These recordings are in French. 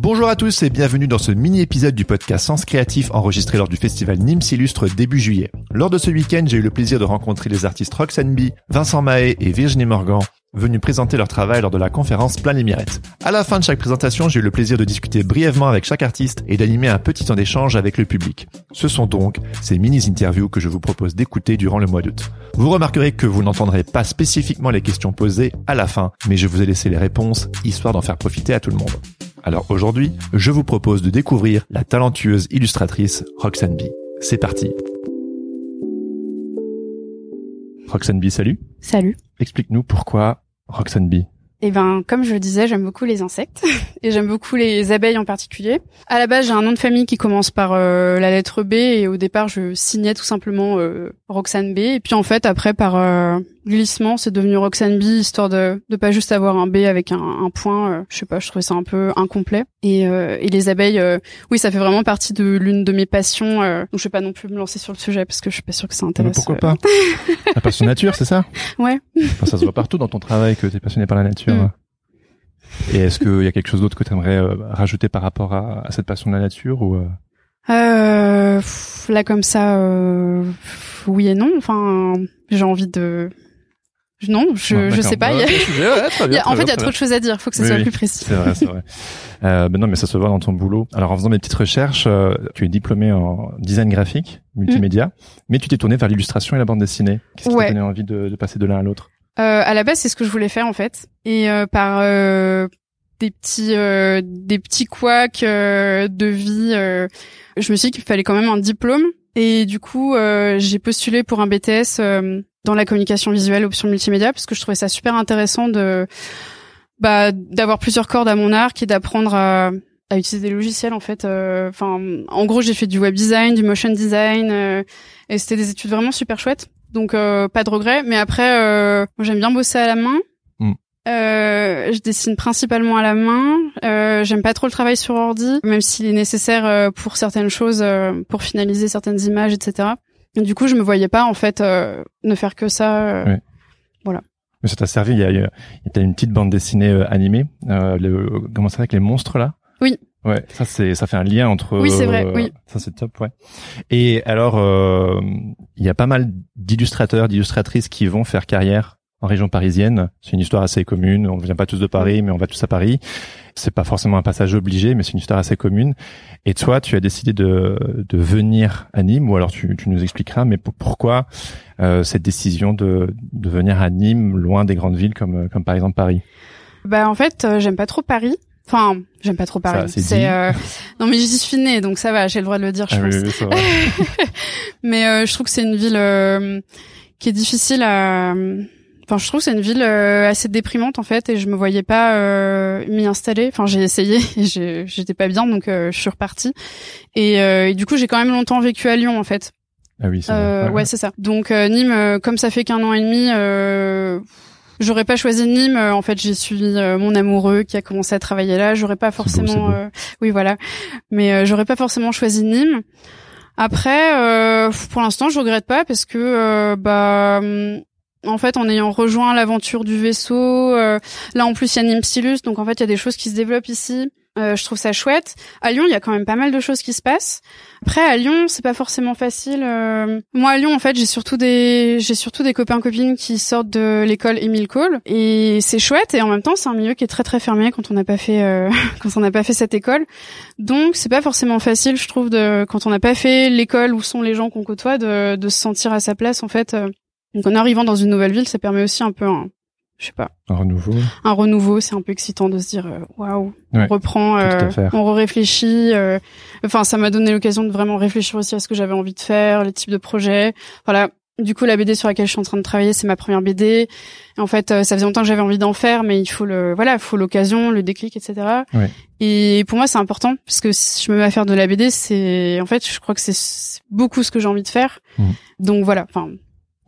Bonjour à tous et bienvenue dans ce mini-épisode du podcast Sens Créatif enregistré lors du festival Nîmes Illustre début juillet. Lors de ce week-end, j'ai eu le plaisir de rencontrer les artistes Roxane B, Vincent Mahé et Virginie Morgan venus présenter leur travail lors de la conférence Plein les Mirettes. À la fin de chaque présentation, j'ai eu le plaisir de discuter brièvement avec chaque artiste et d'animer un petit temps d'échange avec le public. Ce sont donc ces mini-interviews que je vous propose d'écouter durant le mois d'août. Vous remarquerez que vous n'entendrez pas spécifiquement les questions posées à la fin, mais je vous ai laissé les réponses, histoire d'en faire profiter à tout le monde. Alors aujourd'hui, je vous propose de découvrir la talentueuse illustratrice Roxane B. C'est parti Roxane B, salut Salut. Explique-nous pourquoi Roxane B. Eh ben, comme je le disais, j'aime beaucoup les insectes et j'aime beaucoup les abeilles en particulier. À la base, j'ai un nom de famille qui commence par euh, la lettre B et au départ, je signais tout simplement euh, Roxane B. Et puis en fait, après, par euh, glissement, c'est devenu Roxane B, histoire de de pas juste avoir un B avec un, un point. euh, je sais pas, je trouvais ça un peu incomplet. Et, euh, et les abeilles, euh, oui, ça fait vraiment partie de l'une de mes passions. euh, donc je vais pas non plus me lancer sur le sujet parce que je suis pas sûre que ça Mais intéresse. pourquoi pas La passion nature, c'est ça Ouais. Enfin, ça se voit partout dans ton travail que tu es passionné par la nature. Mm. Et est-ce qu'il y a quelque chose d'autre que tu aimerais rajouter par rapport à, à cette passion de la nature ou euh, Euh, là comme ça, euh, oui et non. Enfin, j'ai envie de. Non, je ouais, je d'accord. sais pas. il y a- ouais, il bien, en fait, il y a trop de choses à dire. Faut que ça Oui, soit oui. plus précis. C'est vrai, c'est vrai. Euh, ben non, mais ça se voit dans ton boulot. Alors, en faisant mes petites recherches, euh, tu es diplômé en design graphique, multimédia, mais tu t'es tourné vers l'illustration et la bande dessinée. Qu'est-ce qui Ouais. t'a donné envie de, de passer de l'un à l'autre? Euh, à la base, c'est ce que je voulais faire en fait, et euh, par euh, des petits euh, des petits couacs euh, de vie, euh, je me suis dit qu'il fallait quand même un diplôme. Et du coup, euh, j'ai postulé pour un BTS euh, dans la communication visuelle, option multimédia, parce que je trouvais ça super intéressant de bah d'avoir plusieurs cordes à mon arc et d'apprendre à à utiliser des logiciels en fait. euh, Enfin, en gros, j'ai fait du web design, du motion design, euh, et c'était des études vraiment super chouettes. Donc euh, pas de regret. Mais après, euh, j'aime bien bosser à la main. Mm. Euh, je dessine principalement à la main. Euh, j'aime pas trop le travail sur ordi, même s'il est nécessaire euh, pour certaines choses, euh, pour finaliser certaines images, etc. Et du coup, je me voyais pas en fait euh, ne faire que ça. euh, Ouais. Mais ça t'a servi. Il y a, il y a une petite bande dessinée animée. Euh, le, comment ça avec les monstres là? Oui. Ouais, ça c'est ça fait un lien entre. Oui, c'est vrai, euh, oui. Ça c'est top, ouais. Et alors, euh, il y a pas mal d'illustrateurs, d'illustratrices qui vont faire carrière en région parisienne. C'est une histoire assez commune. On vient pas tous de Paris, mais on va tous à Paris. C'est pas forcément un passage obligé, mais c'est une histoire assez commune. Et toi, tu as décidé de, de venir à Nîmes, ou alors tu, tu nous expliqueras, mais pour- pourquoi euh, cette décision de, de venir à Nîmes, loin des grandes villes comme, comme par exemple Paris? Bah en fait, euh, j'aime pas trop Paris. Enfin, j'aime pas trop. Ça, c'est euh, non mais j'y suis née, donc ça va, j'ai le droit de le dire, je Ah pense. oui. Mais euh, je trouve que c'est une ville euh, qui est difficile à. Enfin, je trouve que c'est une ville euh, assez déprimante en fait, et je me voyais pas euh, m'y installer. Enfin, j'ai essayé et j'ai- j'étais pas bien, donc euh, je suis repartie. Et, euh, et du coup, j'ai quand même longtemps vécu à Lyon en fait. Ah oui, c'est Euh, vrai. ouais, c'est ça. Donc Nîmes, comme ça fait qu'un an et demi, euh, j'aurais pas choisi Nîmes. Euh, En fait, j'ai suivi euh, mon amoureux qui a commencé à travailler là. J'aurais pas forcément, beau. euh, oui voilà, mais euh, j'aurais pas forcément choisi Nîmes. Après, euh, pour l'instant, je regrette pas parce que euh, bah hum, en fait, en ayant rejoint l'aventure du vaisseau, euh, là en plus il y a Nîmes-Stylus, donc en fait il y a des choses qui se développent ici. Euh, je trouve ça chouette. À Lyon, il y a quand même pas mal de choses qui se passent. Après, à Lyon, c'est pas forcément facile. euh. Moi, à Lyon, en fait, j'ai surtout des, j'ai surtout des copains copines qui sortent de l'école Émile Cole, et c'est chouette. Et en même temps, c'est un milieu qui est très très fermé quand on n'a pas fait, euh, quand on n'a pas fait cette école. Donc, c'est pas forcément facile, je trouve, de quand on n'a pas fait l'école où sont les gens qu'on côtoie, de, de se sentir à sa place, en fait. euh. Donc, en arrivant dans une nouvelle ville, ça permet aussi un peu je sais pas, Un renouveau. un renouveau. C'est un peu excitant de se dire, euh, waouh, Ouais, on reprend, euh, on réfléchit. euh, Enfin, ça m'a donné l'occasion de vraiment réfléchir aussi à ce que j'avais envie de faire, les types de projets. Voilà. du coup, la BD sur laquelle je suis en train de travailler, c'est ma première BD. en fait, ça faisait longtemps que j'avais envie d'en faire, mais il faut le, voilà, il faut l'occasion, le déclic, etc. Et pour moi, c'est important parce que si je me mets à faire de la BD, c'est, en fait, je crois que c'est beaucoup ce que j'ai envie de faire. Mmh. Donc voilà. Enfin,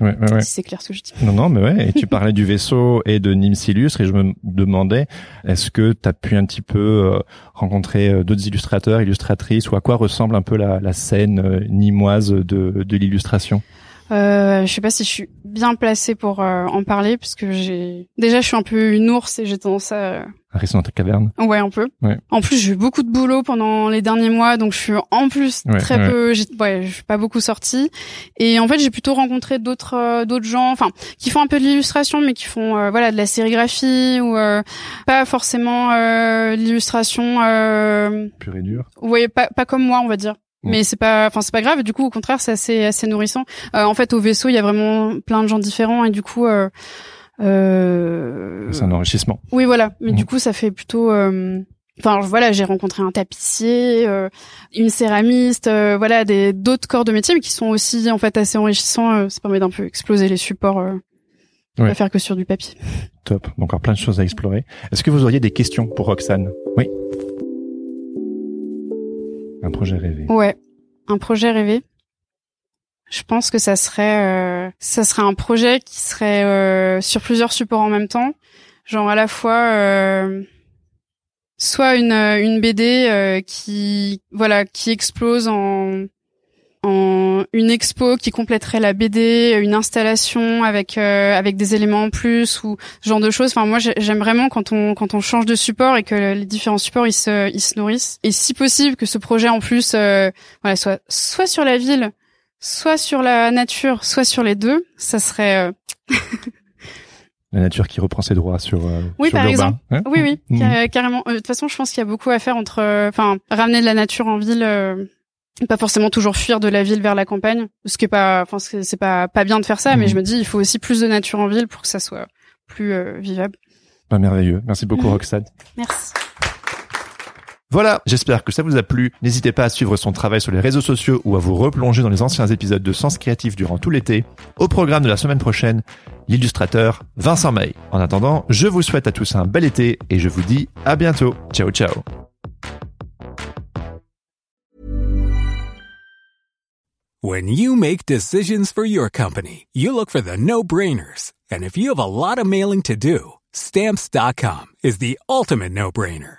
Ouais, ouais, ouais. c'est clair ce que je dis. Non, non, mais ouais. Et tu parlais du vaisseau et de Nîmes Illustre et je me demandais, est-ce que tu as pu un petit peu euh, rencontrer euh, d'autres illustrateurs, illustratrices ou à quoi ressemble un peu la, la scène euh, nimoise de, de l'illustration? Euh, je sais pas si je suis bien placée pour en parler parce que j'ai déjà je suis un peu une ours et j'ai tendance à rester dans ta caverne. Ouais, un peu. Ouais. En plus, j'ai eu beaucoup de boulot pendant les derniers mois, donc je suis en plus très peu. J'ai, ouais, je suis pas beaucoup sortie. Et en fait, j'ai plutôt rencontré d'autres euh, d'autres gens, enfin, qui font un peu de l'illustration, mais qui font euh, voilà de la sérigraphie ou euh, pas forcément l'illustration. Pure et dure. Ouais, pas pas comme moi, on va dire. Mais c'est pas, enfin c'est pas grave. Du coup, au contraire, c'est assez assez nourrissant. en fait, au vaisseau, il y a vraiment plein de gens différents et du coup. Euh... C'est un enrichissement. Oui, voilà. Mais du mmh. coup, ça fait plutôt. Euh... Enfin, voilà, j'ai rencontré un tapissier, euh, une céramiste, euh, voilà, des d'autres corps de métier, mais qui sont aussi en fait assez enrichissants. Euh, ça permet d'un peu exploser les supports. Euh, Pas faire que sur du papier. Top. Donc, encore plein de choses à explorer. Est-ce que vous auriez des questions pour Roxane? Oui. Un projet rêvé. Ouais, un projet rêvé. Je pense que ça serait euh, ça serait un projet qui serait euh, sur plusieurs supports en même temps, genre à la fois euh, soit une une BD qui voilà qui explose en en une expo qui compléterait la BD, une installation avec avec des éléments en plus ou ce genre de choses. Enfin moi j'aime vraiment quand on quand on change de support et que les différents supports ils se ils se nourrissent. Et si possible que ce projet en plus voilà soit soit sur la ville soit sur la nature, soit sur les deux, ça serait euh, la nature qui reprend ses droits sur euh, oui par exemple hein oui oui mhm. carrément euh, de toute façon je pense qu'il y a beaucoup à faire entre enfin ramener de la nature en ville pas forcément toujours fuir de la ville vers la campagne ce qui est pas enfin c'est pas pas bien de faire ça mais mhm. je me dis il faut aussi plus de nature en ville pour que ça soit plus vivable pas merveilleux merci beaucoup. Roxane merci voilà, j'espère que ça vous a plu. N'hésitez pas à suivre son travail sur les réseaux sociaux ou à vous replonger dans les anciens épisodes de Sens Créatif durant tout l'été. Au programme de la semaine prochaine, l'illustrateur Vincent May. En attendant, je vous souhaite à tous un bel été et je vous dis à bientôt. Ciao ciao. When you make decisions for your company, you look for the no-brainers. And if you have a lot of mailing to do, stamps.com is the ultimate no-brainer.